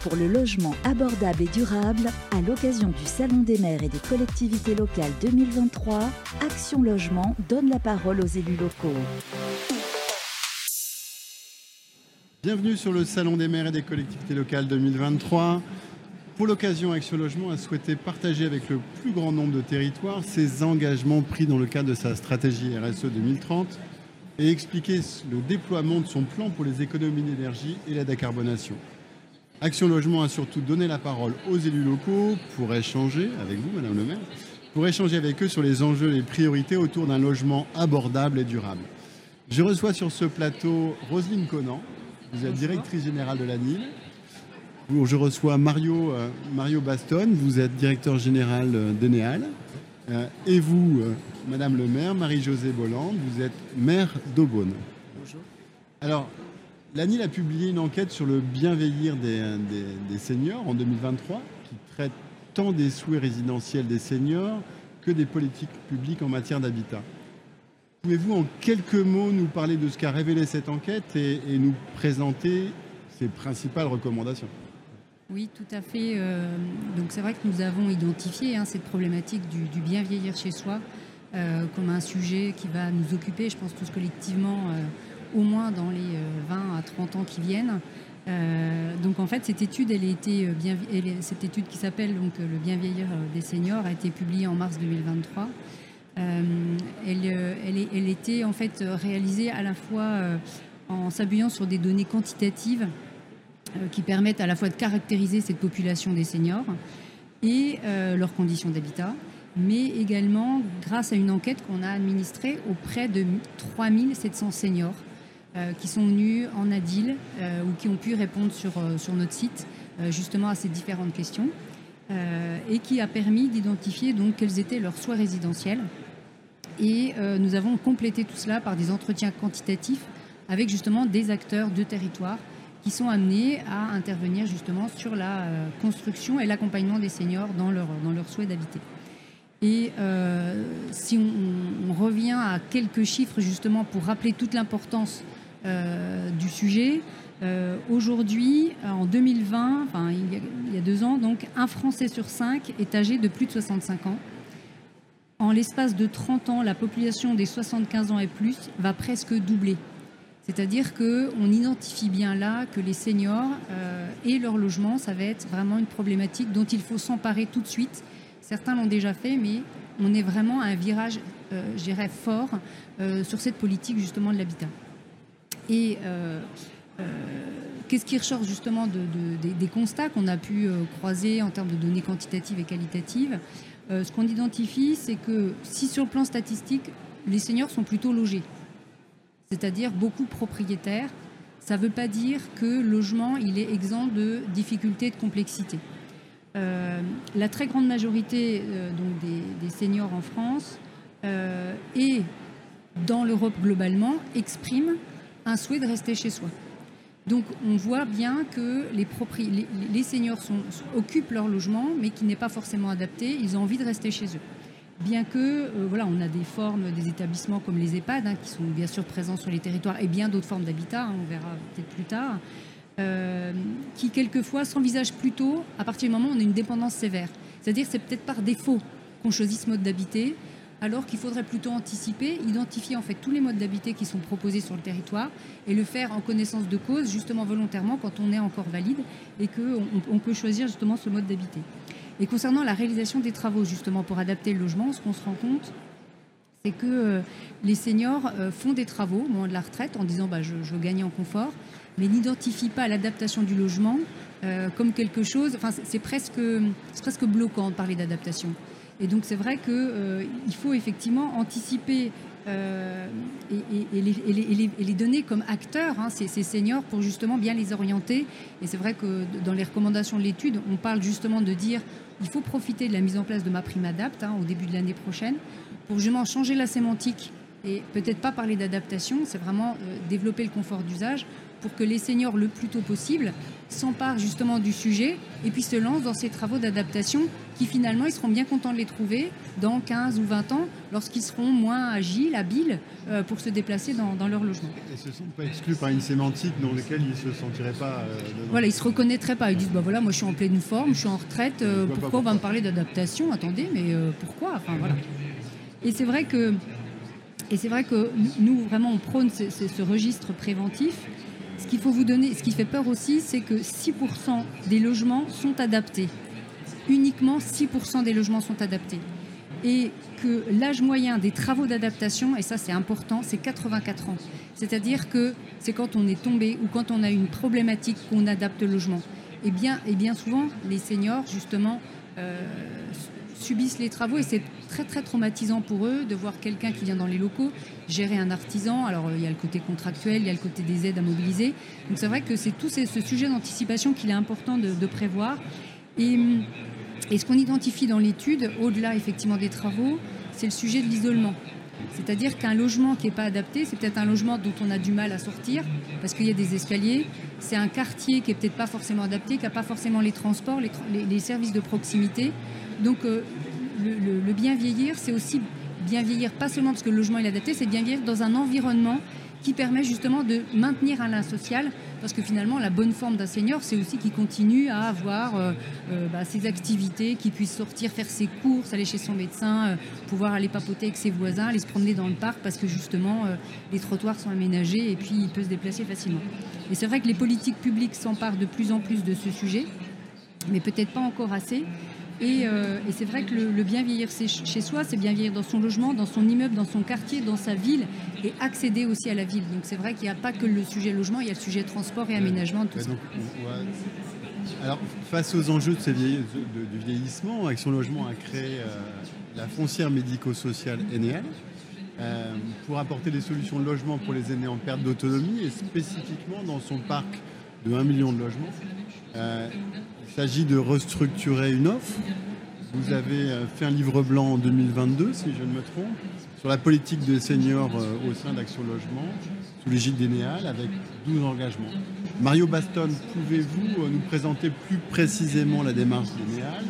Pour le logement abordable et durable à l'occasion du Salon des maires et des collectivités locales 2023. Action Logement donne la parole aux élus locaux. Bienvenue sur le Salon des maires et des collectivités locales 2023. Pour l'occasion, Action Logement a souhaité partager avec le plus grand nombre de territoires ses engagements pris dans le cadre de sa stratégie RSE 2030 et expliquer le déploiement de son plan pour les économies d'énergie et la décarbonation. Action Logement a surtout donné la parole aux élus locaux pour échanger avec vous, Madame le maire, pour échanger avec eux sur les enjeux et les priorités autour d'un logement abordable et durable. Je reçois sur ce plateau Roselyne Conan, vous êtes directrice générale de la NIL. Je reçois Mario, euh, Mario Baston, vous êtes directeur général euh, d'Enéal. Euh, et vous, Madame le maire, Marie-Josée Bolland, vous êtes maire d'Aubonne. Bonjour. Alors, l'ANIL a publié une enquête sur le bienveillir des, des, seniors en 2023 qui traite tant des souhaits résidentiels des seniors que des politiques publiques en matière d'habitat. Pouvez-vous en quelques mots nous parler de ce qu'a révélé cette enquête et, nous présenter ses principales recommandations? Oui, tout à fait. Euh, donc c'est vrai que nous avons identifié hein, cette problématique du, bien vieillir chez soi euh, comme un sujet qui va nous occuper, je pense tous collectivement, euh, au moins dans les 20 à 30 ans qui viennent. donc en fait, cette étude, bien, cette étude qui s'appelle donc le bien vieillir des seniors a été publiée en mars 2023. Elle, elle, était en fait réalisée à la fois en s'appuyant sur des données quantitatives qui permettent à la fois de caractériser cette population des seniors et leurs conditions d'habitat, mais également grâce à une enquête qu'on a administrée auprès de 3700 seniors euh, qui sont venus en ADIL euh, ou qui ont pu répondre sur, euh, sur notre site justement à ces différentes questions et qui a permis d'identifier donc quels étaient leurs soins résidentiels. Et nous avons complété tout cela par des entretiens quantitatifs avec justement des acteurs de territoire qui sont amenés à intervenir justement sur la construction et l'accompagnement des seniors dans leur, dans leur souhait d'habiter. Et euh, si on, revient à quelques chiffres justement pour rappeler toute l'importance euh, du sujet, euh, aujourd'hui, en 2020, enfin, il, y a, deux ans, donc un Français sur cinq est âgé de plus de 65 ans. En l'espace de 30 ans, la population des 75 ans et plus va presque doubler. C'est-à-dire qu'on identifie bien là que les seniors et leur logement, ça va être vraiment une problématique dont il faut s'emparer tout de suite Certains l'ont déjà fait, mais on est vraiment à un virage, euh, je dirais, fort euh, sur cette politique justement de l'habitat. Et euh, qu'est-ce qui ressort justement des constats qu'on a pu croiser en termes de données quantitatives et qualitatives? Ce qu'on identifie, c'est que si sur le plan statistique, les seniors sont plutôt logés, c'est-à-dire beaucoup propriétaires, ça ne veut pas dire que le logement il est exempt de difficultés, de complexité. Euh, la très grande majorité euh, donc des, seniors en France euh, et dans l'Europe globalement expriment un souhait de rester chez soi. Donc on voit bien que les, les, seniors occupent leur logement, mais qui n'est pas forcément adapté. Ils ont envie de rester chez eux. Bien que, voilà, on a des formes, des établissements comme les EHPAD, hein, qui sont bien sûr présents sur les territoires, et bien d'autres formes d'habitat, hein, on verra peut-être plus tard. Euh, qui quelquefois s'envisage plutôt à partir du moment où on a une dépendance sévère. C'est-à-dire c'est peut-être par défaut qu'on choisit ce mode d'habiter, alors qu'il faudrait plutôt anticiper, identifier en fait tous les modes d'habiter qui sont proposés sur le territoire et le faire en connaissance de cause, justement volontairement quand on est encore valide et qu'on on peut choisir justement ce mode d'habiter. Et concernant la réalisation des travaux justement pour adapter le logement, ce qu'on se rend compte, c'est que euh, les seniors euh, font des travaux au moment de la retraite en disant bah, je, gagner en confort, mais n'identifie pas l'adaptation du logement euh, comme quelque chose. Enfin, c'est presque, presque bloquant de parler d'adaptation. Et donc, c'est vrai qu'il euh, faut effectivement anticiper euh, et, les, donner comme acteurs, hein, ces, seniors, pour justement bien les orienter. Et c'est vrai que dans les recommandations de l'étude, on parle justement de dire il faut profiter de la mise en place de ma prime adapt hein, au début de l'année prochaine pour justement changer la sémantique et peut-être pas parler d'adaptation, c'est vraiment développer le confort d'usage pour que les seniors, le plus tôt possible, s'emparent justement du sujet et puis se lancent dans ces travaux d'adaptation qui finalement, ils seront bien contents de les trouver dans 15 ou 20 ans lorsqu'ils seront moins agiles, habiles euh, pour se déplacer dans, leur logement. Et ce ne sont pas exclus par une sémantique dans laquelle ils ne se sentiraient pas... Euh, voilà, ils ne se reconnaîtraient pas. Ils disent, bah voilà, moi je suis en pleine forme, je suis en retraite, euh, pourquoi, on va me parler d'adaptation? Attendez, mais pourquoi? Enfin voilà. Et c'est vrai que... Et c'est vrai que nous, vraiment, on prône ce registre préventif ce qu'il faut vous donner, ce qui fait peur aussi, c'est que 6% des logements sont adaptés. Uniquement 6% des logements sont adaptés. Et que l'âge moyen des travaux d'adaptation, et ça c'est important, c'est 84 ans. C'est-à-dire que c'est quand on est tombé ou quand on a une problématique qu'on adapte le logement. Et bien, et bien souvent, les seniors, justement, euh, subissent les travaux et c'est très très traumatisant pour eux de voir quelqu'un qui vient dans les locaux gérer un artisan. Alors il y a le côté contractuel, il y a le côté des aides à mobiliser. Donc c'est vrai que c'est tout ce sujet d'anticipation qu'il est important de, prévoir. Et, et ce qu'on identifie dans l'étude, au-delà effectivement des travaux, c'est le sujet de l'isolement. C'est-à-dire qu'un logement qui n'est pas adapté, c'est peut-être un logement dont on a du mal à sortir parce qu'il y a des escaliers. C'est un quartier qui n'est peut-être pas forcément adapté, qui n'a pas forcément les transports, les, services de proximité. Donc euh, le, bien vieillir, c'est aussi bien vieillir, pas seulement parce que le logement est adapté, c'est bien vieillir dans un environnement qui permet justement de maintenir un lien social, parce que finalement, la bonne forme d'un senior, c'est aussi qu'il continue à avoir euh, euh, bah, ses activités, qu'il puisse sortir, faire ses courses, aller chez son médecin, pouvoir aller papoter avec ses voisins, aller se promener dans le parc, parce que justement, les trottoirs sont aménagés et puis il peut se déplacer facilement. Et c'est vrai que les politiques publiques s'emparent de plus en plus de ce sujet, mais peut-être pas encore assez. Euh, et, c'est vrai que le, bien vieillir chez soi, c'est bien vieillir dans son logement, dans son immeuble, dans son quartier, dans sa ville et accéder aussi à la ville. Donc c'est vrai qu'il n'y a pas que le sujet logement, il y a le sujet transport et aménagement. Tout ça. Alors face aux enjeux de du vieillissement, Action Logement a créé euh, la foncière médico-sociale Enel. Euh, pour apporter des solutions de logement pour les aînés en perte d'autonomie et spécifiquement dans son parc de 1 million de logements. Il s'agit de restructurer une offre. Vous avez euh, fait un livre blanc en 2022, si je ne me trompe, sur la politique des seniors euh, au sein d'Action Logement, sous l'égide d'Enéal, avec 12 engagements. Mario Baston, pouvez-vous euh, nous présenter plus précisément la démarche d'Enéal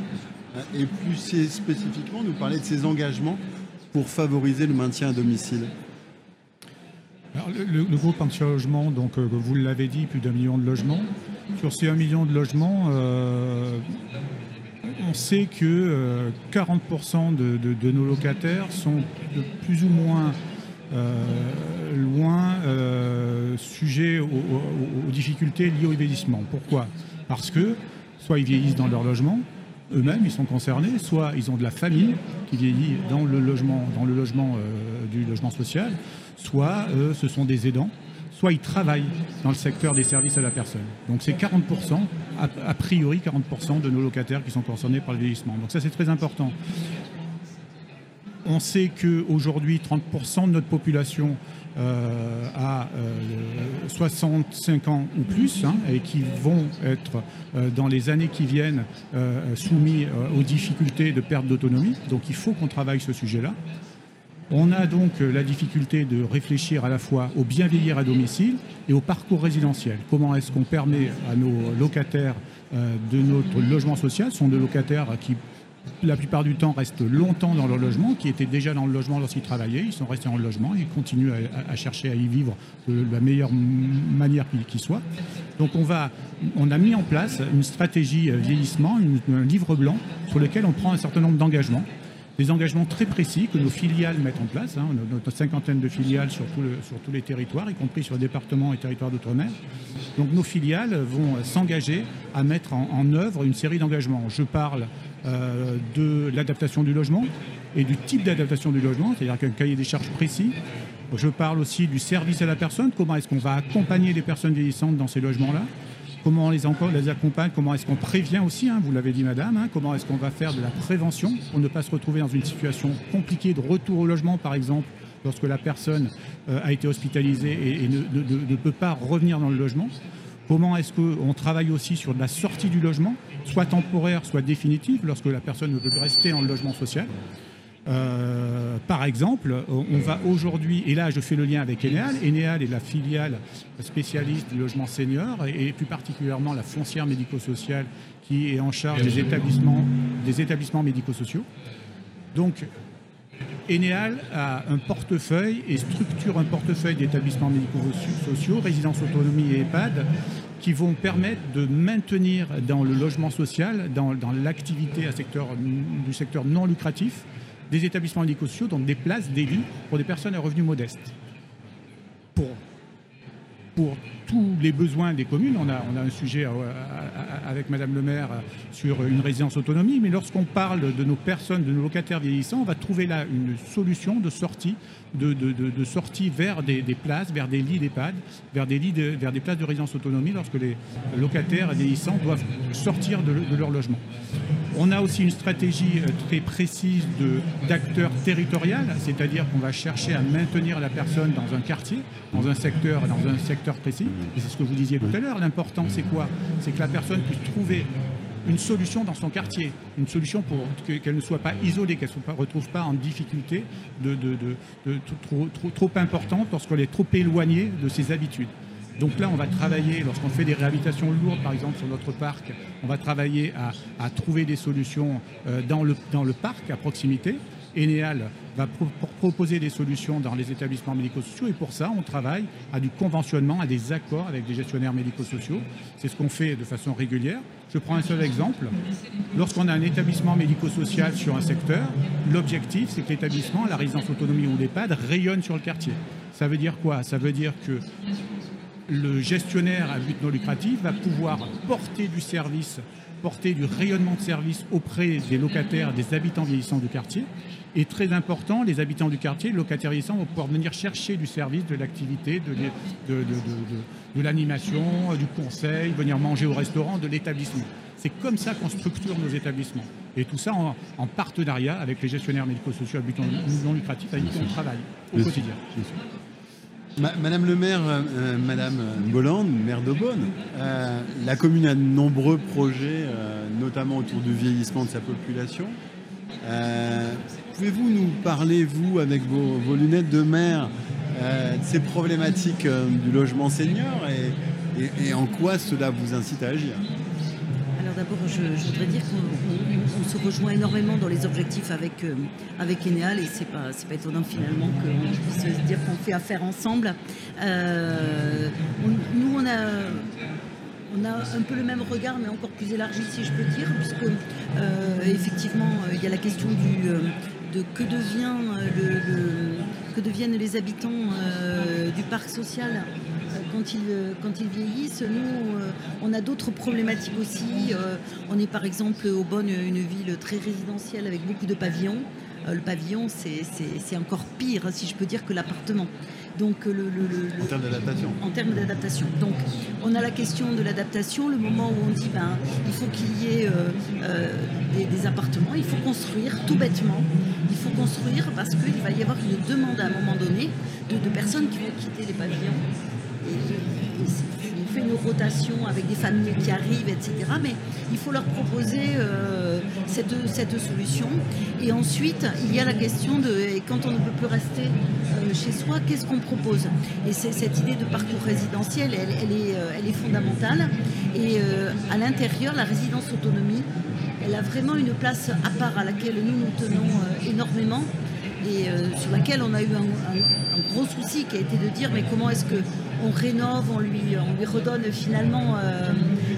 et plus spécifiquement nous parler de ces engagements pour favoriser le maintien à domicile? Le, groupe Action Logement, vous l'avez dit, plus d'un million de logements. Sur ces 1 million de logements, euh, on sait que 40% euh, de, nos locataires sont de plus ou moins euh, loin sujets aux, difficultés liées au vieillissement. Pourquoi? Parce que soit ils vieillissent dans leur logement, eux-mêmes ils sont concernés, soit ils ont de la famille qui vieillit dans le logement, dans le logement du logement social, soit ce sont des aidants soit ils travaillent dans le secteur des services à la personne. Donc c'est 40%, a, priori 40% de nos locataires qui sont concernés par le vieillissement. Donc ça c'est très important. On sait qu'aujourd'hui 30% de notre population euh, a 65 euh, ans ou plus hein, et qui vont être euh, dans les années qui viennent soumis aux difficultés de perte d'autonomie. Donc il faut qu'on travaille ce sujet-là. On a donc euh, la difficulté de réfléchir à la fois au bien vieillir à domicile et au parcours résidentiel. Comment est-ce qu'on permet à nos locataires euh, de notre logement social, ce sont des locataires qui la plupart du temps restent longtemps dans leur logement, qui étaient déjà dans le logement lorsqu'ils travaillaient, ils sont restés dans le logement et continuent à, chercher à y vivre de la meilleure manière qui, soit. Donc on, va, on a mis en place une stratégie euh, vieillissement, un livre blanc sur lequel on prend un certain nombre d'engagements des engagements très précis que nos filiales mettent en place, hein, notre cinquantaine de filiales sur, tous les territoires, y compris sur le département et territoires d'outre-mer. Donc nos filiales vont s'engager à mettre en, œuvre une série d'engagements. Je parle euh, de l'adaptation du logement et du type d'adaptation du logement, c'est-à-dire qu'un cahier des charges précis. Je parle aussi du service à la personne, comment est-ce qu'on va accompagner les personnes vieillissantes dans ces logements-là comment on les, accompagne, comment est-ce qu'on prévient aussi, hein, vous l'avez dit madame, hein, comment est-ce qu'on va faire de la prévention pour ne pas se retrouver dans une situation compliquée de retour au logement par exemple, lorsque la personne euh, a été hospitalisée et, ne, peut pas revenir dans le logement? Comment est-ce qu'on travaille aussi sur la sortie du logement, soit temporaire, soit définitive, lorsque la personne ne peut rester dans le logement social? Par exemple, on va aujourd'hui, et là je fais le lien avec Eneal, Eneal est la filiale spécialiste du logement senior et, plus particulièrement la foncière médico-sociale qui est en charge des établissements, des établissements médico-sociaux. Donc Eneal a un portefeuille et structure un portefeuille d'établissements médico-sociaux, résidences autonomie et EHPAD, qui vont permettre de maintenir dans le logement social, dans, l'activité du secteur non lucratif, des établissements médico-sociaux, donc des places, des lits pour des personnes à revenus modestes. Pour pour tous les besoins des communes. On a, on a un sujet euh, avec Madame le maire sur une résidence autonomie, mais lorsqu'on parle de nos personnes, de nos locataires vieillissants, on va trouver là une solution de sortie, de, de, sortie vers des, places, vers des lits d'EHPAD, vers des, lits vers des places de résidence autonomie lorsque les locataires vieillissants doivent sortir de, leur logement. On a aussi une stratégie euh, très précise d'acteurs territorial, c'est-à-dire qu'on va chercher à maintenir la personne dans un quartier, dans un secteur, dans un secteur précis. C'est ce que vous disiez tout à l'heure. L'important, c'est quoi? C'est que la personne puisse trouver une solution dans son quartier, une solution pour qu'elle ne soit pas isolée, qu'elle ne se retrouve pas en difficulté trop, trop importante lorsqu'elle est trop éloignée de ses habitudes. Donc là, on va travailler, lorsqu'on fait des réhabilitations lourdes, par exemple sur notre parc, on va travailler à, trouver des solutions euh, dans, le, parc à proximité. Eneal va proposer des solutions dans les établissements médico-sociaux et pour ça, on travaille à du conventionnement, à des accords avec des gestionnaires médico-sociaux. C'est ce qu'on fait de façon régulière. Je prends un seul exemple. Lorsqu'on a un établissement médico-social sur un secteur, l'objectif, c'est que l'établissement, la résidence autonomie ou l'EHPAD rayonne sur le quartier. Ça veut dire quoi? Ça veut dire que le gestionnaire à but non lucratif va pouvoir porter du service, porter du rayonnement de service auprès des locataires, des habitants vieillissants du quartier. Et très important, les habitants du quartier, les locataires vieillissants vont pouvoir venir chercher du service, de l'activité, de, de, l'animation, du conseil, venir manger au restaurant, de l'établissement. C'est comme ça qu'on structure nos établissements. Et tout ça en, partenariat avec les gestionnaires médico-sociaux à but non lucratif avec qui on travaille au quotidien. Madame le maire, euh, euh, Madame Bolland, maire d'Aubonne, euh, la commune a de nombreux projets, notamment autour du vieillissement de sa population. Pouvez-vous nous parler, vous, avec vos, lunettes de maire, de ces problématiques du logement senior et en quoi cela vous incite à agir? D'abord, je, voudrais dire qu'on se rejoint énormément dans les objectifs avec, euh, avec Eneal et c'est pas, pas étonnant finalement qu'on puisse se dire qu'on fait affaire ensemble. Euh, nous, on a, on a un peu le même regard, mais encore plus élargi, si je peux dire, puisque euh, effectivement, il y a la question du, de que, devient le, que deviennent les habitants du parc social quand ils, euh, quand ils vieillissent. Nous, euh, on a d'autres problématiques aussi. Euh, on est par exemple au Bonne, une ville très résidentielle avec beaucoup de pavillons. le pavillon, c'est encore pire, si je peux dire, que l'appartement. Donc, le, en termes d'adaptation. En termes d'adaptation. Donc, on a la question de l'adaptation, le moment où on dit ben, il faut qu'il y ait des, appartements, il faut construire tout bêtement. Il faut construire parce qu'il va y avoir une demande à un moment donné de, de personnes qui vont quitter les pavillons on fait une rotation avec des familles qui arrivent, etc. Mais il faut leur proposer euh, cette, cette, solution. Et ensuite, il y a la question de quand on ne peut plus rester euh, chez soi, qu'est-ce qu'on propose? Et cette idée de parcours résidentiel, elle, est, euh, elle est, fondamentale. Et à l'intérieur, la résidence autonomie, elle a vraiment une place à part à laquelle nous nous tenons énormément et sur laquelle on a eu un, gros souci qui a été de dire mais comment est-ce que on rénove, on lui, on lui redonne finalement euh,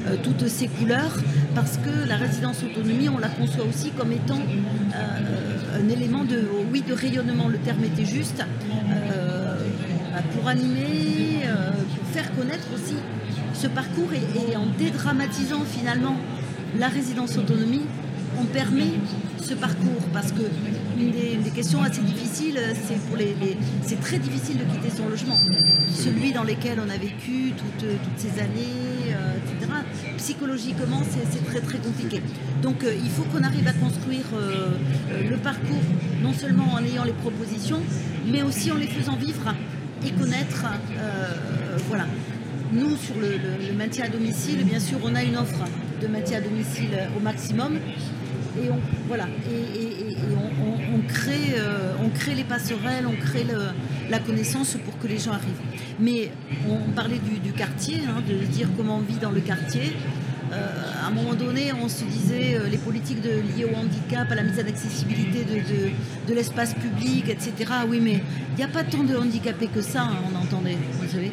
euh, toutes ses couleurs, parce que la résidence autonomie, on la conçoit aussi comme étant euh, un élément de, rayonnement, le terme était juste, pour animer, pour faire connaître aussi ce parcours et en dédramatisant finalement la résidence autonomie, on permet ce parcours parce que une des, questions assez difficiles, c'est pour les, c'est très difficile de quitter son logement, celui dans lequel on a vécu toutes, ces années, euh, etc. Psychologiquement, c'est très très compliqué. Donc euh, il faut qu'on arrive à construire euh, le parcours non seulement en ayant les propositions, mais aussi en les faisant vivre et connaître. voilà. Nous, sur le maintien à domicile, bien sûr, on a une offre de maintien à domicile au maximum et on, voilà, et, on, crée, euh, on crée les passerelles, on crée la connaissance pour que les gens arrivent. Mais on parlait du, quartier, hein, de dire comment on vit dans le quartier. Euh, à un moment donné, on se disait euh, les politiques de, liées au handicap, à la mise en accessibilité de, l'espace public, etc. Oui, mais il n'y a pas tant de handicapés que ça, hein, on entendait. Vous savez,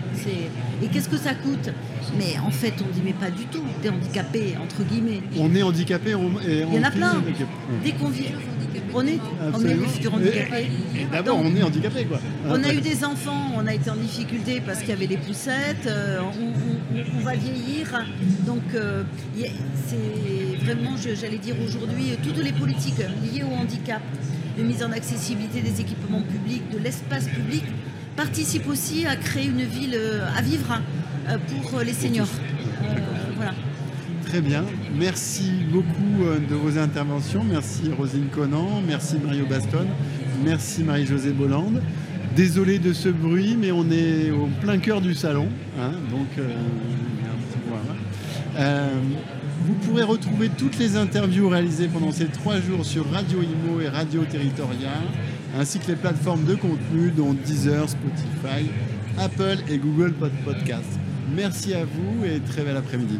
et qu'est-ce que ça coûte? Mais en fait, on dit mais pas du tout des handicapés entre guillemets. On est handicapé, et il y en a plein. Dès qu'on vit, on est, on est les futurs handicapés. D'abord, on est handicapé, quoi. On a eu des enfants, on a été en difficulté parce qu'il y avait les poussettes, euh, on, va vieillir. Donc, euh, c'est vraiment, j'allais dire aujourd'hui, toutes les politiques liées au handicap, de mise en accessibilité des équipements publics, de l'espace public, participent aussi à créer une ville euh, à vivre pour les seniors. voilà. Très bien. Merci beaucoup euh, de vos interventions. Merci Rosine Conan, merci Mario Baston, merci Marie-Josée Bolland. Désolé de ce bruit, mais on est au plein cœur du salon. Hein, donc, euh, euh, vous pourrez retrouver toutes les interviews réalisées pendant ces trois jours sur Radio Imo et Radio Territorial, ainsi que les plateformes de contenu dont Deezer, Spotify, Apple et Google Podcast. Merci à vous et très bel après-midi